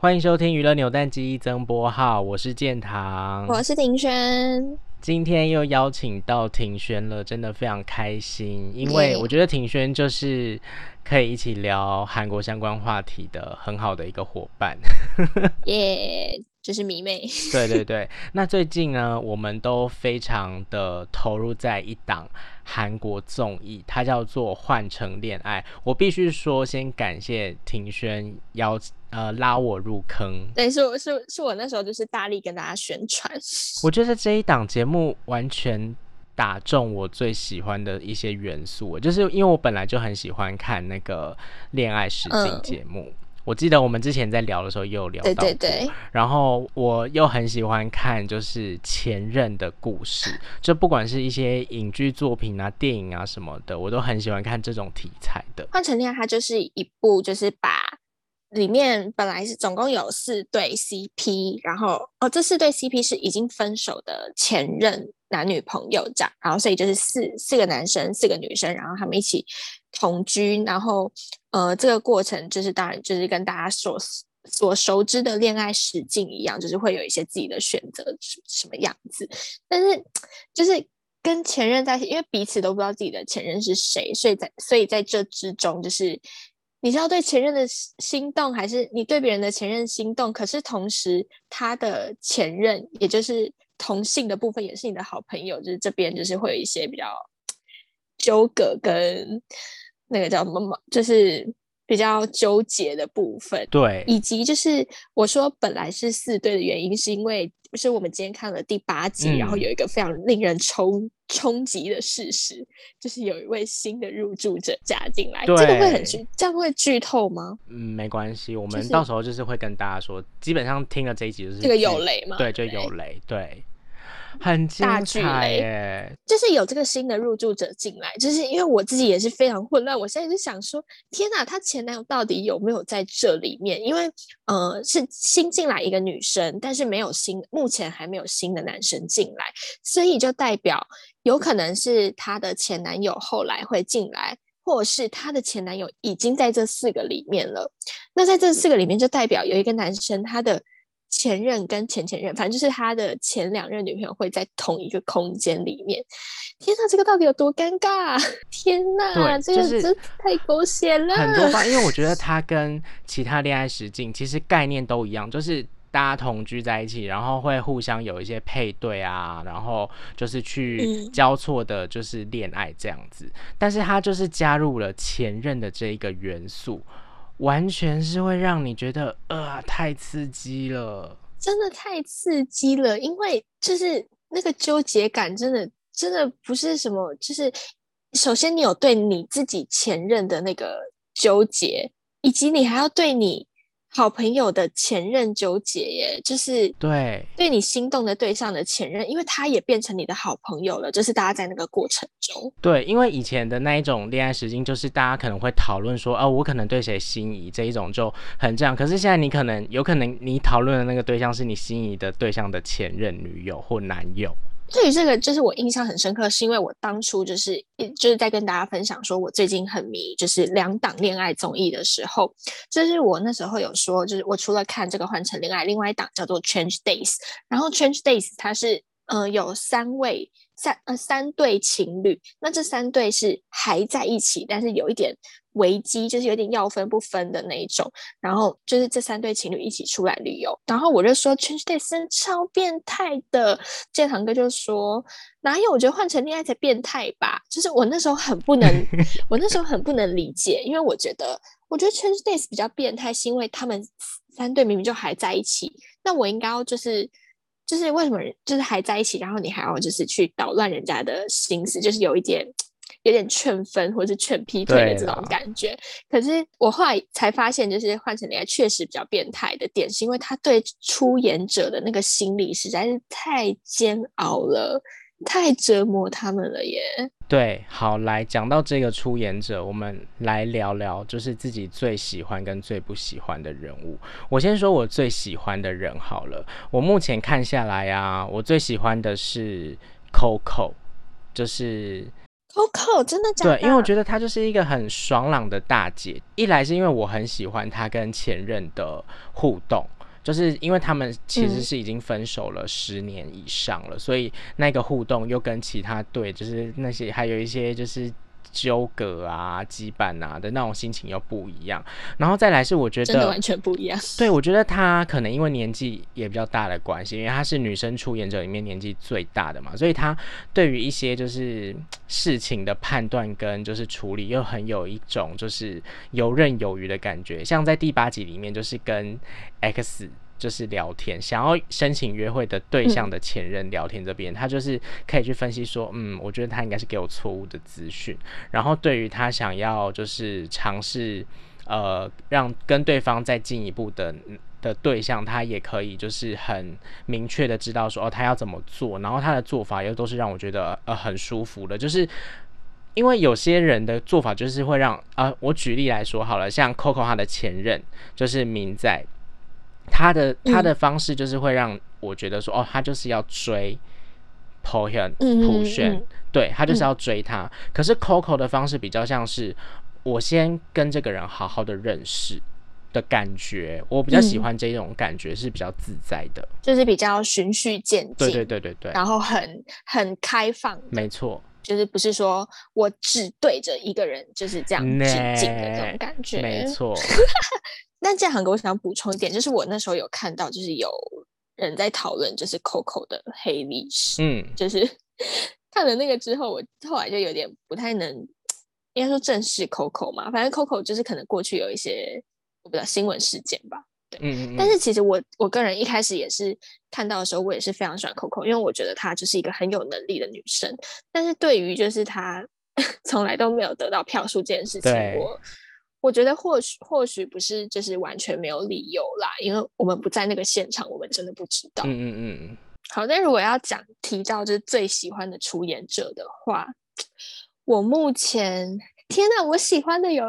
欢迎收听娱乐扭蛋机增播号，我是建堂，我是庭轩。今天又邀请到庭轩了，真的非常开心，因为我觉得庭轩就是可以一起聊韩国相关话题的很好的一个伙伴。耶，就是迷妹。对对对，那最近呢，我们都非常的投入在一档韩国综艺，它叫做《换乘恋爱》。我必须说，先感谢庭轩邀。呃，拉我入坑，对，是我是是我那时候就是大力跟大家宣传。我觉得这一档节目完全打中我最喜欢的一些元素，就是因为我本来就很喜欢看那个恋爱实境节目。嗯，我记得我们之前在聊的时候也有聊到，对对对。然后我又很喜欢看就是前任的故事，就不管是一些影剧作品啊、电影啊什么的，我都很喜欢看这种题材的。换乘恋爱，它就是一部就是把。里面本来是总共有四对 CP，然后哦，这四对 CP 是已经分手的前任男女朋友这样，然后所以就是四四个男生四个女生，然后他们一起同居，然后呃，这个过程就是当然就是跟大家所所熟知的恋爱实境一样，就是会有一些自己的选择什么样子，但是就是跟前任在，因为彼此都不知道自己的前任是谁，所以在所以在这之中就是。你是要对前任的心动，还是你对别人的前任心动？可是同时，他的前任，也就是同性的部分，也是你的好朋友，就是这边就是会有一些比较纠葛跟那个叫什么，就是。比较纠结的部分，对，以及就是我说本来是四对的原因，是因为不是我们今天看了第八集，嗯，然后有一个非常令人冲冲击的事实，就是有一位新的入住者加进来，这个会很剧，这样会剧透吗？嗯，没关系，我们到时候就是会跟大家说，就是，基本上听了这一集就是这个有雷吗？对，就有雷，对。对很大巨雷，就是有这个新的入住者进来，就是因为我自己也是非常混乱。我现在就想说，天哪，她前男友到底有没有在这里面？因为呃，是新进来一个女生，但是没有新，目前还没有新的男生进来，所以就代表有可能是她的前男友后来会进来，或者是她的前男友已经在这四个里面了。那在这四个里面，就代表有一个男生他的。前任跟前前任，反正就是他的前两任女朋友会在同一个空间里面。天哪，这个到底有多尴尬啊？天哪，这个真太狗血了。很多方，因为我觉得他跟其他恋爱实境其实概念都一样，就是大家同居在一起，然后会互相有一些配对啊，然后就是去交错的，就是恋爱这样子。嗯。但是他就是加入了前任的这一个元素。完全是会让你觉得，呃，太刺激了，真的太刺激了，因为就是那个纠结感，真的真的不是什么，就是首先你有对你自己前任的那个纠结，以及你还要对你。好朋友的前任纠结耶，就是对对你心动的对象的前任，因为他也变成你的好朋友了，就是大家在那个过程中。对，因为以前的那一种恋爱时间，就是大家可能会讨论说，哦，我可能对谁心仪这一种就很这样。可是现在你可能有可能你讨论的那个对象是你心仪的对象的前任女友或男友。对于这个，就是我印象很深刻，是因为我当初就是就是在跟大家分享说，我最近很迷就是两档恋爱综艺的时候，就是我那时候有说，就是我除了看这个换成恋爱，另外一档叫做 Change Days，然后 Change Days 它是呃有三位三呃三对情侣，那这三对是还在一起，但是有一点。危机就是有点要分不分的那一种，然后就是这三对情侣一起出来旅游，然后我就说 Change Days 真超变态的，建堂哥就说哪有？我觉得换成恋爱才变态吧，就是我那时候很不能，我那时候很不能理解，因为我觉得我觉得 Change Days 比较变态，是因为他们三对明明就还在一起，那我应该要就是就是为什么就是还在一起，然后你还要就是去捣乱人家的心思，就是有一点。有点劝分或者是劝劈腿的这种感觉，可是我后来才发现，就是换成恋爱确实比较变态的点，是因为他对出演者的那个心理实在是太煎熬了，太折磨他们了耶。对，好，来讲到这个出演者，我们来聊聊，就是自己最喜欢跟最不喜欢的人物。我先说我最喜欢的人好了，我目前看下来啊，我最喜欢的是 Coco，就是。Coco 真的假的？对，因为我觉得她就是一个很爽朗的大姐。一来是因为我很喜欢她跟前任的互动，就是因为他们其实是已经分手了十年以上了，嗯、所以那个互动又跟其他队，就是那些还有一些就是。纠葛啊、羁绊啊的那种心情又不一样，然后再来是我觉得真的完全不一样。对，我觉得她可能因为年纪也比较大的关系，因为她是女生出演者里面年纪最大的嘛，所以她对于一些就是事情的判断跟就是处理又很有一种就是游刃有余的感觉。像在第八集里面，就是跟 X。就是聊天，想要申请约会的对象的前任聊天这边，嗯、他就是可以去分析说，嗯，我觉得他应该是给我错误的资讯。然后对于他想要就是尝试，呃，让跟对方再进一步的的对象，他也可以就是很明确的知道说，哦，他要怎么做。然后他的做法又都是让我觉得呃很舒服的，就是因为有些人的做法就是会让啊、呃，我举例来说好了，像 Coco 他的前任就是明在。他的他的方式就是会让我觉得说，嗯、哦，他就是要追朴轩，对，他就是要追他。嗯、可是 Coco 的方式比较像是我先跟这个人好好的认识的感觉，我比较喜欢这种感觉是比较自在的，就是比较循序渐进，对对对对对，然后很很开放，没错，就是不是说我只对着一个人就是这样致敬的这种感觉，没错。那这样，我想补充一点，就是我那时候有看到，就是有人在讨论，就是 Coco 的黑历史。嗯，就是 看了那个之后，我后来就有点不太能，应该说正视 Coco 嘛。反正 Coco 就是可能过去有一些我不知道新闻事件吧。对，嗯嗯嗯。但是其实我我个人一开始也是看到的时候，我也是非常喜欢 Coco，因为我觉得她就是一个很有能力的女生。但是对于就是她 从来都没有得到票数这件事情，我。我觉得或许或许不是，就是完全没有理由啦，因为我们不在那个现场，我们真的不知道。嗯嗯嗯。好，那如果要讲提到就是最喜欢的出演者的话，我目前天哪，我喜欢的有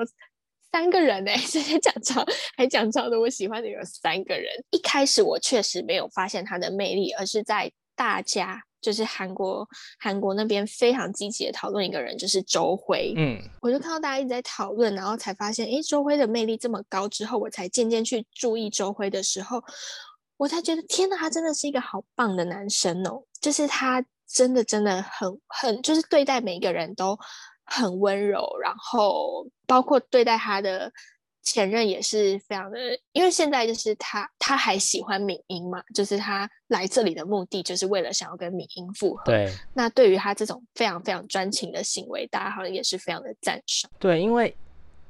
三个人哎、欸，直接讲超还讲超的，我喜欢的有三个人。一开始我确实没有发现他的魅力，而是在大家。就是韩国韩国那边非常积极的讨论一个人，就是周辉。嗯，我就看到大家一直在讨论，然后才发现，诶，周辉的魅力这么高之后，我才渐渐去注意周辉的时候，我才觉得天哪，他真的是一个好棒的男生哦！就是他真的真的很很，就是对待每一个人都很温柔，然后包括对待他的。前任也是非常的，因为现在就是他，他还喜欢敏英嘛，就是他来这里的目的就是为了想要跟敏英复合。对，那对于他这种非常非常专情的行为，大家好像也是非常的赞赏。对，因为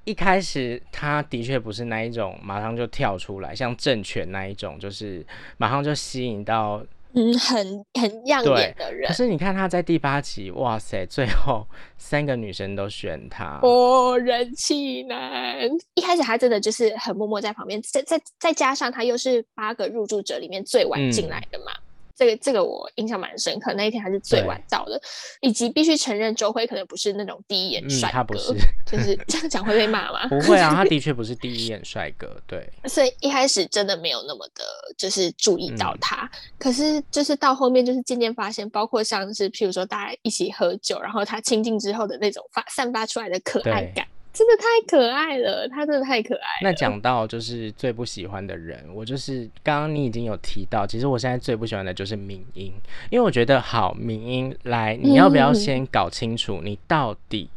一开始他的确不是那一种马上就跳出来，像郑权那一种，就是马上就吸引到。嗯，很很亮眼的人。可是你看他在第八集，哇塞，最后三个女生都选他，哦，人气男。一开始他真的就是很默默在旁边，再再再加上他又是八个入住者里面最晚进来的嘛。嗯这个这个我印象蛮深刻，那一天还是最晚到的，以及必须承认周辉可能不是那种第一眼帅哥，嗯，他不是，就是这样讲会被骂吗？不会啊，他的确不是第一眼帅哥，对。所以一开始真的没有那么的，就是注意到他，嗯、可是就是到后面就是渐渐发现，包括像是譬如说大家一起喝酒，然后他亲近之后的那种发散发出来的可爱感。真的太可爱了，他真的太可爱了。那讲到就是最不喜欢的人，我就是刚刚你已经有提到，其实我现在最不喜欢的就是敏英，因为我觉得好，敏英来，你要不要先搞清楚你到底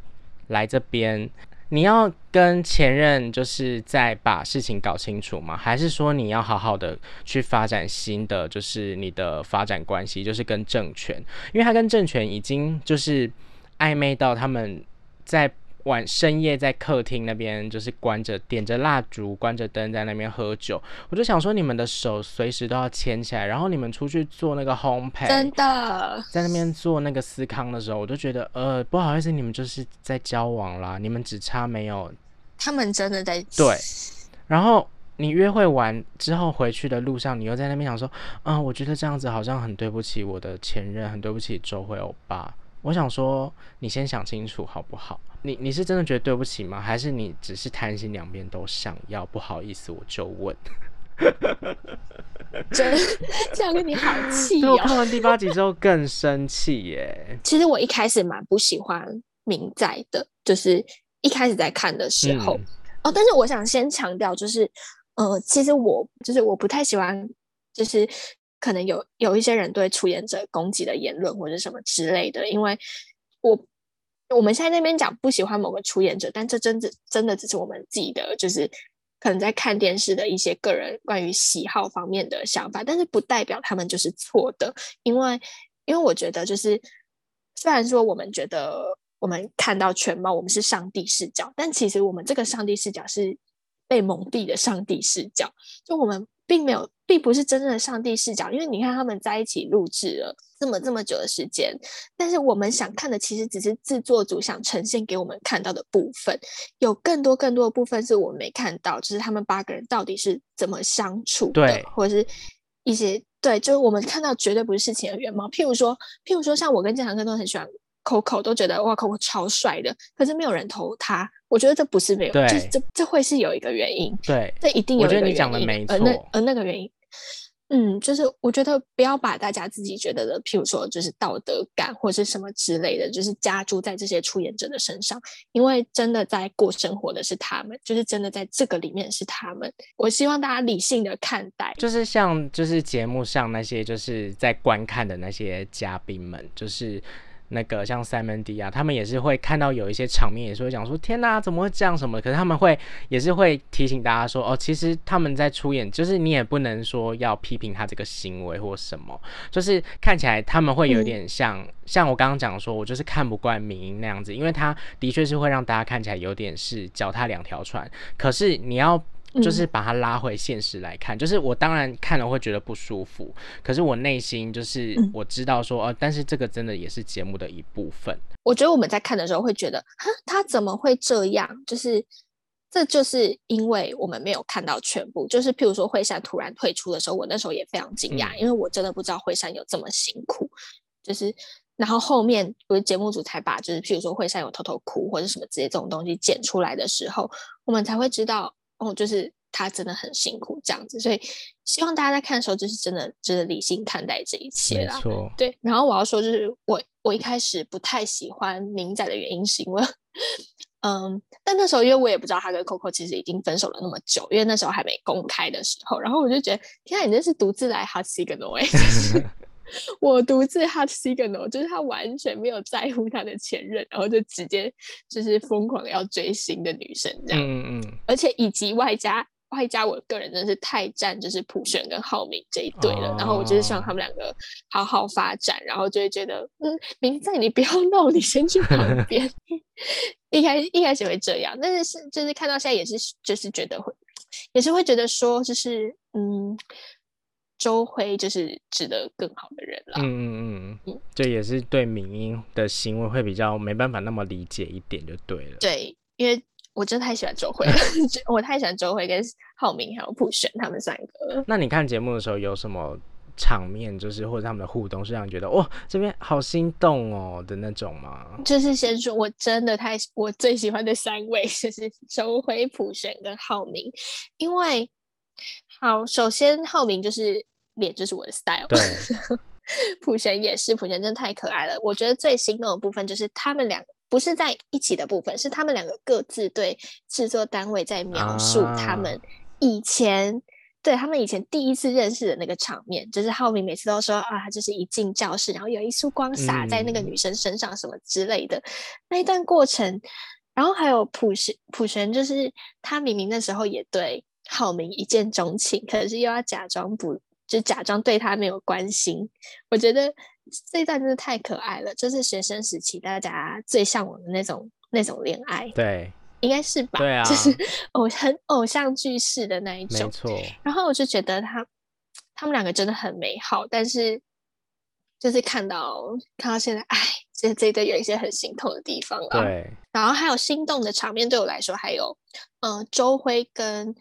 来这边，嗯、你要跟前任就是再把事情搞清楚吗？还是说你要好好的去发展新的就是你的发展关系，就是跟政权，因为他跟政权已经就是暧昧到他们在。晚深夜在客厅那边，就是关着点着蜡烛，关着灯在那边喝酒。我就想说，你们的手随时都要牵起来，然后你们出去做那个烘焙，真的在那边做那个司康的时候，我就觉得，呃，不好意思，你们就是在交往啦，你们只差没有，他们真的在对。然后你约会完之后回去的路上，你又在那边想说，嗯、呃，我觉得这样子好像很对不起我的前任，很对不起周辉欧巴。我想说，你先想清楚好不好？你你是真的觉得对不起吗？还是你只是贪心两边都想要？不好意思，我就问。真这样跟你好气哦！我看完第八集之后更生气耶。其实我一开始蛮不喜欢明在的，就是一开始在看的时候、嗯、哦。但是我想先强调，就是呃，其实我就是我不太喜欢，就是可能有有一些人对出演者攻击的言论或者什么之类的，因为我我们现在那边讲不喜欢某个出演者，但这真的真的只是我们自己的，就是可能在看电视的一些个人关于喜好方面的想法，但是不代表他们就是错的，因为因为我觉得就是。虽然说我们觉得我们看到全貌，我们是上帝视角，但其实我们这个上帝视角是被蒙蔽的上帝视角。就我们并没有，并不是真正的上帝视角，因为你看他们在一起录制了这么这么久的时间，但是我们想看的其实只是制作组想呈现给我们看到的部分，有更多更多的部分是我们没看到，就是他们八个人到底是怎么相处的，对，或者是一些。对，就是我们看到绝对不是事情的原貌。譬如说，譬如说，像我跟建强哥都很喜欢 Coco，都觉得哇，Coco 超帅的。可是没有人投他，我觉得这不是没有，对就是这这会是有一个原因。对，这一定有一个原因。我觉得你讲的没错。而那而那个原因。嗯，就是我觉得不要把大家自己觉得的，譬如说就是道德感或是什么之类的，就是加注在这些出演者的身上，因为真的在过生活的是他们，就是真的在这个里面是他们。我希望大家理性的看待，就是像就是节目上那些就是在观看的那些嘉宾们，就是。那个像 Simon D 啊，他们也是会看到有一些场面，也是会讲说天哪，怎么会这样什么？可是他们会也是会提醒大家说，哦，其实他们在出演，就是你也不能说要批评他这个行为或什么，就是看起来他们会有点像，嗯、像我刚刚讲说，我就是看不惯明英那样子，因为他的确是会让大家看起来有点是脚踏两条船，可是你要。就是把它拉回现实来看，嗯、就是我当然看了会觉得不舒服，可是我内心就是我知道说，哦、嗯呃，但是这个真的也是节目的一部分。我觉得我们在看的时候会觉得，哈，他怎么会这样？就是这就是因为我们没有看到全部。就是譬如说惠善突然退出的时候，我那时候也非常惊讶，嗯、因为我真的不知道惠善有这么辛苦。就是然后后面不是节目组才把就是譬如说惠善有偷偷哭或者什么之类这种东西剪出来的时候，我们才会知道。哦，就是他真的很辛苦这样子，所以希望大家在看的时候，就是真的，真的理性看待这一切啦。对。然后我要说，就是我我一开始不太喜欢明仔的原因，是因为，嗯，但那时候因为我也不知道他跟 Coco 其实已经分手了那么久，因为那时候还没公开的时候，然后我就觉得，天啊，你这是独自来 Hot Signal 哎，就是。我独自 hot signal，就是他完全没有在乎他的前任，然后就直接就是疯狂要追新的女生这样，嗯嗯，而且以及外加外加我个人真的是太赞，就是普选跟浩明这一对了，哦、然后我就是希望他们两个好好发展，然后就会觉得，嗯，明在你不要闹，你先去旁 边。一开一开始会这样，但是是就是看到现在也是就是觉得会，也是会觉得说就是嗯。周辉就是值得更好的人了。嗯嗯嗯，这也是对民英的行为会比较没办法那么理解一点就对了。对，因为我真的太喜欢周辉了，我太喜欢周辉跟浩明还有普璇他们三个。那你看节目的时候有什么场面，就是或者他们的互动是让你觉得哇这边好心动哦的那种吗？就是先说，我真的太我最喜欢的三位 就是周辉、普璇跟浩明，因为好，首先浩明就是。脸就是我的 style，对，朴璇也是，朴璇真的太可爱了。我觉得最心动的部分就是他们两个不是在一起的部分，是他们两个各自对制作单位在描述他们以前、啊、对他们以前第一次认识的那个场面，就是浩明每次都说啊，就是一进教室，然后有一束光洒在那个女生身上什么之类的、嗯、那一段过程，然后还有朴璇，朴璇就是他明明那时候也对浩明一见钟情，可是又要假装不。就假装对他没有关心，我觉得这一段真的太可爱了，就是学生时期大家最向往的那种那种恋爱，对，应该是吧？对啊，就是偶很偶像剧式的那一种，没错。然后我就觉得他他们两个真的很美好，但是就是看到看到现在，哎，其实这一对有一些很心痛的地方了。对，然后还有心动的场面，对我来说还有，嗯、呃，周辉跟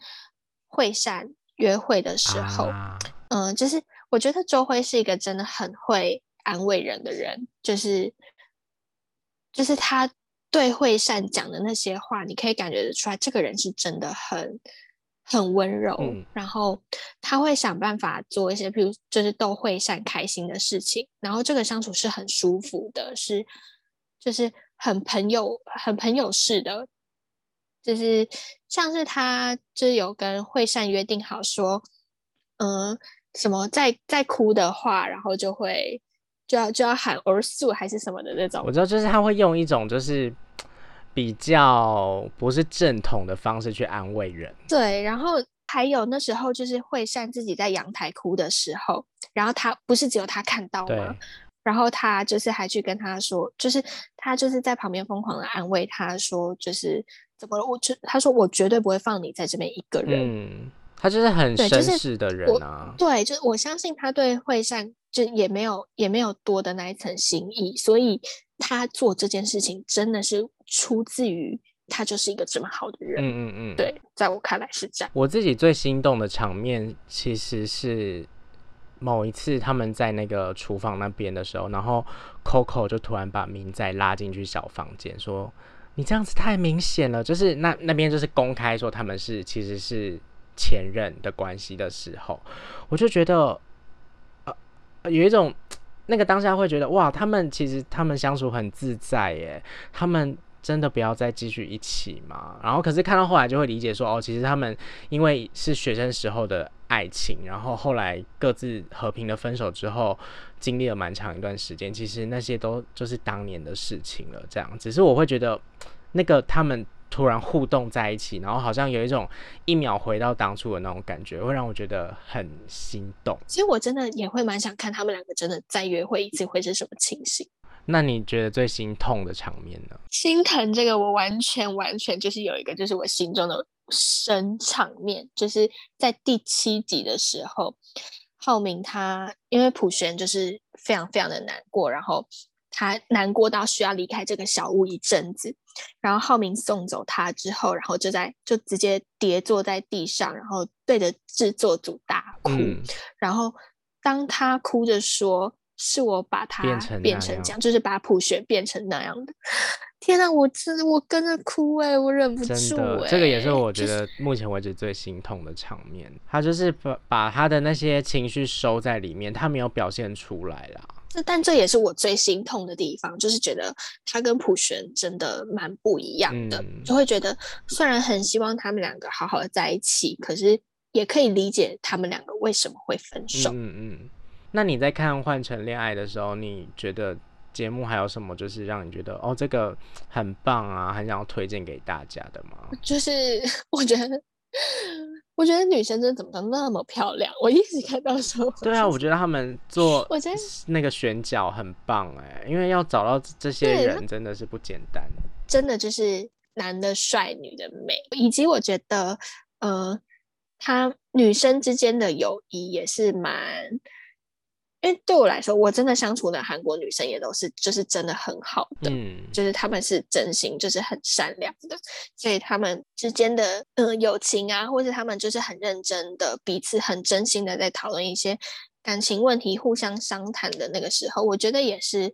惠善约会的时候。啊嗯，就是我觉得周辉是一个真的很会安慰人的人，就是就是他对惠善讲的那些话，你可以感觉得出来，这个人是真的很很温柔，嗯、然后他会想办法做一些，比如就是逗惠善开心的事情，然后这个相处是很舒服的，是就是很朋友、很朋友式的，就是像是他就有跟惠善约定好说，嗯、呃，什么再再哭的话，然后就会就要就要喊而诉还是什么的那种。我知道，就是他会用一种就是比较不是正统的方式去安慰人。对，然后还有那时候就是惠善自己在阳台哭的时候，然后他不是只有他看到吗？然后他就是还去跟他说，就是他就是在旁边疯狂的安慰他说，就是怎么了？我就他说我绝对不会放你在这边一个人。嗯，他就是很绅士的人啊。对，就是、对，就是我相信他对惠善就也没有也没有多的那一层心意，所以他做这件事情真的是出自于他就是一个这么好的人。嗯嗯嗯，对，在我看来是这样。我自己最心动的场面其实是。某一次，他们在那个厨房那边的时候，然后 Coco 就突然把明仔拉进去小房间，说：“你这样子太明显了。”就是那那边就是公开说他们是其实是前任的关系的时候，我就觉得，呃，有一种那个当下会觉得，哇，他们其实他们相处很自在耶，他们。真的不要再继续一起吗？然后可是看到后来就会理解说，哦，其实他们因为是学生时候的爱情，然后后来各自和平的分手之后，经历了蛮长一段时间，其实那些都就是当年的事情了。这样，只是我会觉得那个他们突然互动在一起，然后好像有一种一秒回到当初的那种感觉，会让我觉得很心动。其实我真的也会蛮想看他们两个真的再约会一次会是什么情形。那你觉得最心痛的场面呢？心疼这个，我完全完全就是有一个，就是我心中的神场面，就是在第七集的时候，浩明他因为普璇就是非常非常的难过，然后他难过到需要离开这个小屋一阵子，然后浩明送走他之后，然后就在就直接跌坐在地上，然后对着制作组大哭，嗯、然后当他哭着说。是我把他变成变成这样，就是把普雪变成那样的。天哪，我真的我跟着哭哎、欸，我忍不住哎、欸。这个也是我觉得目前为止最心痛的场面。就是、他就是把把他的那些情绪收在里面，他没有表现出来啦。这但这也是我最心痛的地方，就是觉得他跟普璇真的蛮不一样的，嗯、就会觉得虽然很希望他们两个好好的在一起，可是也可以理解他们两个为什么会分手。嗯嗯。嗯那你在看《换成恋爱》的时候，你觉得节目还有什么就是让你觉得哦，这个很棒啊，很想要推荐给大家的吗？就是 我觉得，我觉得女生真的怎么都那么漂亮。我一直看到说，对啊，我觉得他们做我觉得那个选角很棒哎，因为要找到这些人真的是不简单。真的就是男的帅，女的美，以及我觉得呃，他女生之间的友谊也是蛮。因为对我来说，我真的相处的韩国女生也都是，就是真的很好的，嗯，就是他们是真心，就是很善良的，所以他们之间的嗯、呃、友情啊，或是他们就是很认真的，彼此很真心的在讨论一些感情问题，互相商谈的那个时候，我觉得也是，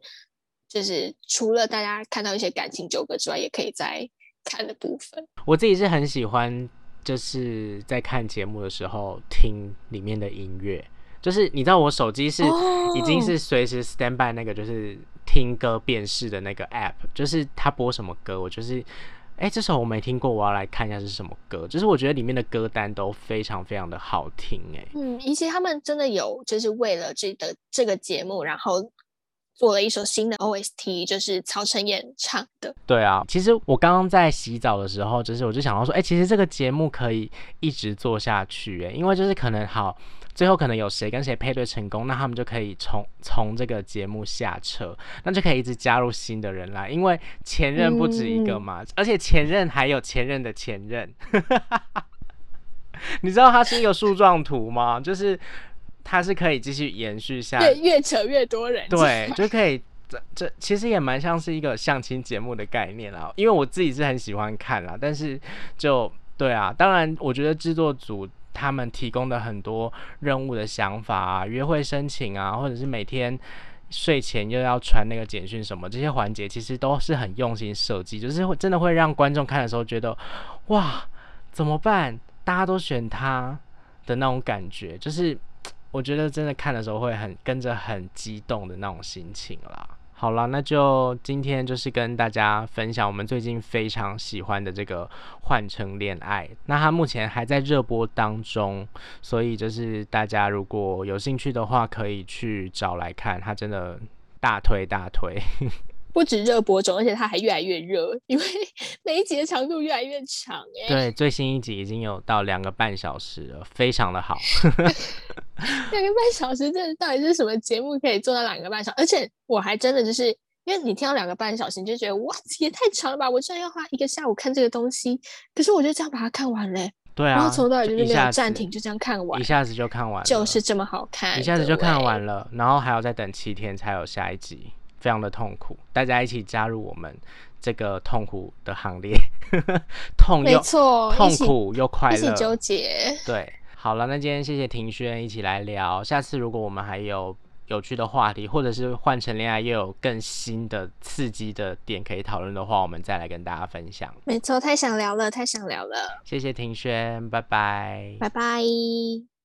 就是除了大家看到一些感情纠葛之外，也可以在看的部分。我自己是很喜欢，就是在看节目的时候听里面的音乐。就是你知道我手机是已经是随时 stand by 那个就是听歌辨识的那个 app，就是他播什么歌，我就是哎、欸、这首我没听过，我要来看一下是什么歌。就是我觉得里面的歌单都非常非常的好听哎、欸。嗯，以及他们真的有就是为了这个这个节目，然后做了一首新的 OST，就是曹承衍唱的。对啊，其实我刚刚在洗澡的时候，就是我就想到说，哎、欸，其实这个节目可以一直做下去哎、欸，因为就是可能好。最后可能有谁跟谁配对成功，那他们就可以从从这个节目下车，那就可以一直加入新的人来，因为前任不止一个嘛，嗯、而且前任还有前任的前任。你知道它是一个树状图吗？就是它是可以继续延续下，越越扯越多人，对，就可以这这其实也蛮像是一个相亲节目的概念啦。因为我自己是很喜欢看啦，但是就对啊，当然我觉得制作组。他们提供的很多任务的想法啊，约会申请啊，或者是每天睡前又要传那个简讯什么，这些环节其实都是很用心设计，就是会真的会让观众看的时候觉得，哇，怎么办？大家都选他的那种感觉，就是我觉得真的看的时候会很跟着很激动的那种心情啦。好了，那就今天就是跟大家分享我们最近非常喜欢的这个《换乘恋爱》，那它目前还在热播当中，所以就是大家如果有兴趣的话，可以去找来看，它真的大推大推。不止热播中，而且它还越来越热，因为 每一集的长度越来越长。哎，对，最新一集已经有到两个半小时了，非常的好。两个半小时，这到底是什么节目可以做到两个半小时？而且我还真的就是，因为你听到两个半小时，你就觉得哇，也太长了吧！我居然要花一个下午看这个东西，可是我就这样把它看完嘞。对啊，然后从头到尾就是没有暂停，就这样看完，一下子就看完了，就是这么好看，一下子就看完了，然后还要再等七天才有下一集，非常的痛苦。大家一起加入我们这个痛苦的行列，痛又痛苦又快乐，一起纠结，对。好了，那今天谢谢庭轩一起来聊。下次如果我们还有有趣的话题，或者是换成恋爱又有更新的刺激的点可以讨论的话，我们再来跟大家分享。没错，太想聊了，太想聊了。谢谢庭轩，拜拜，拜拜。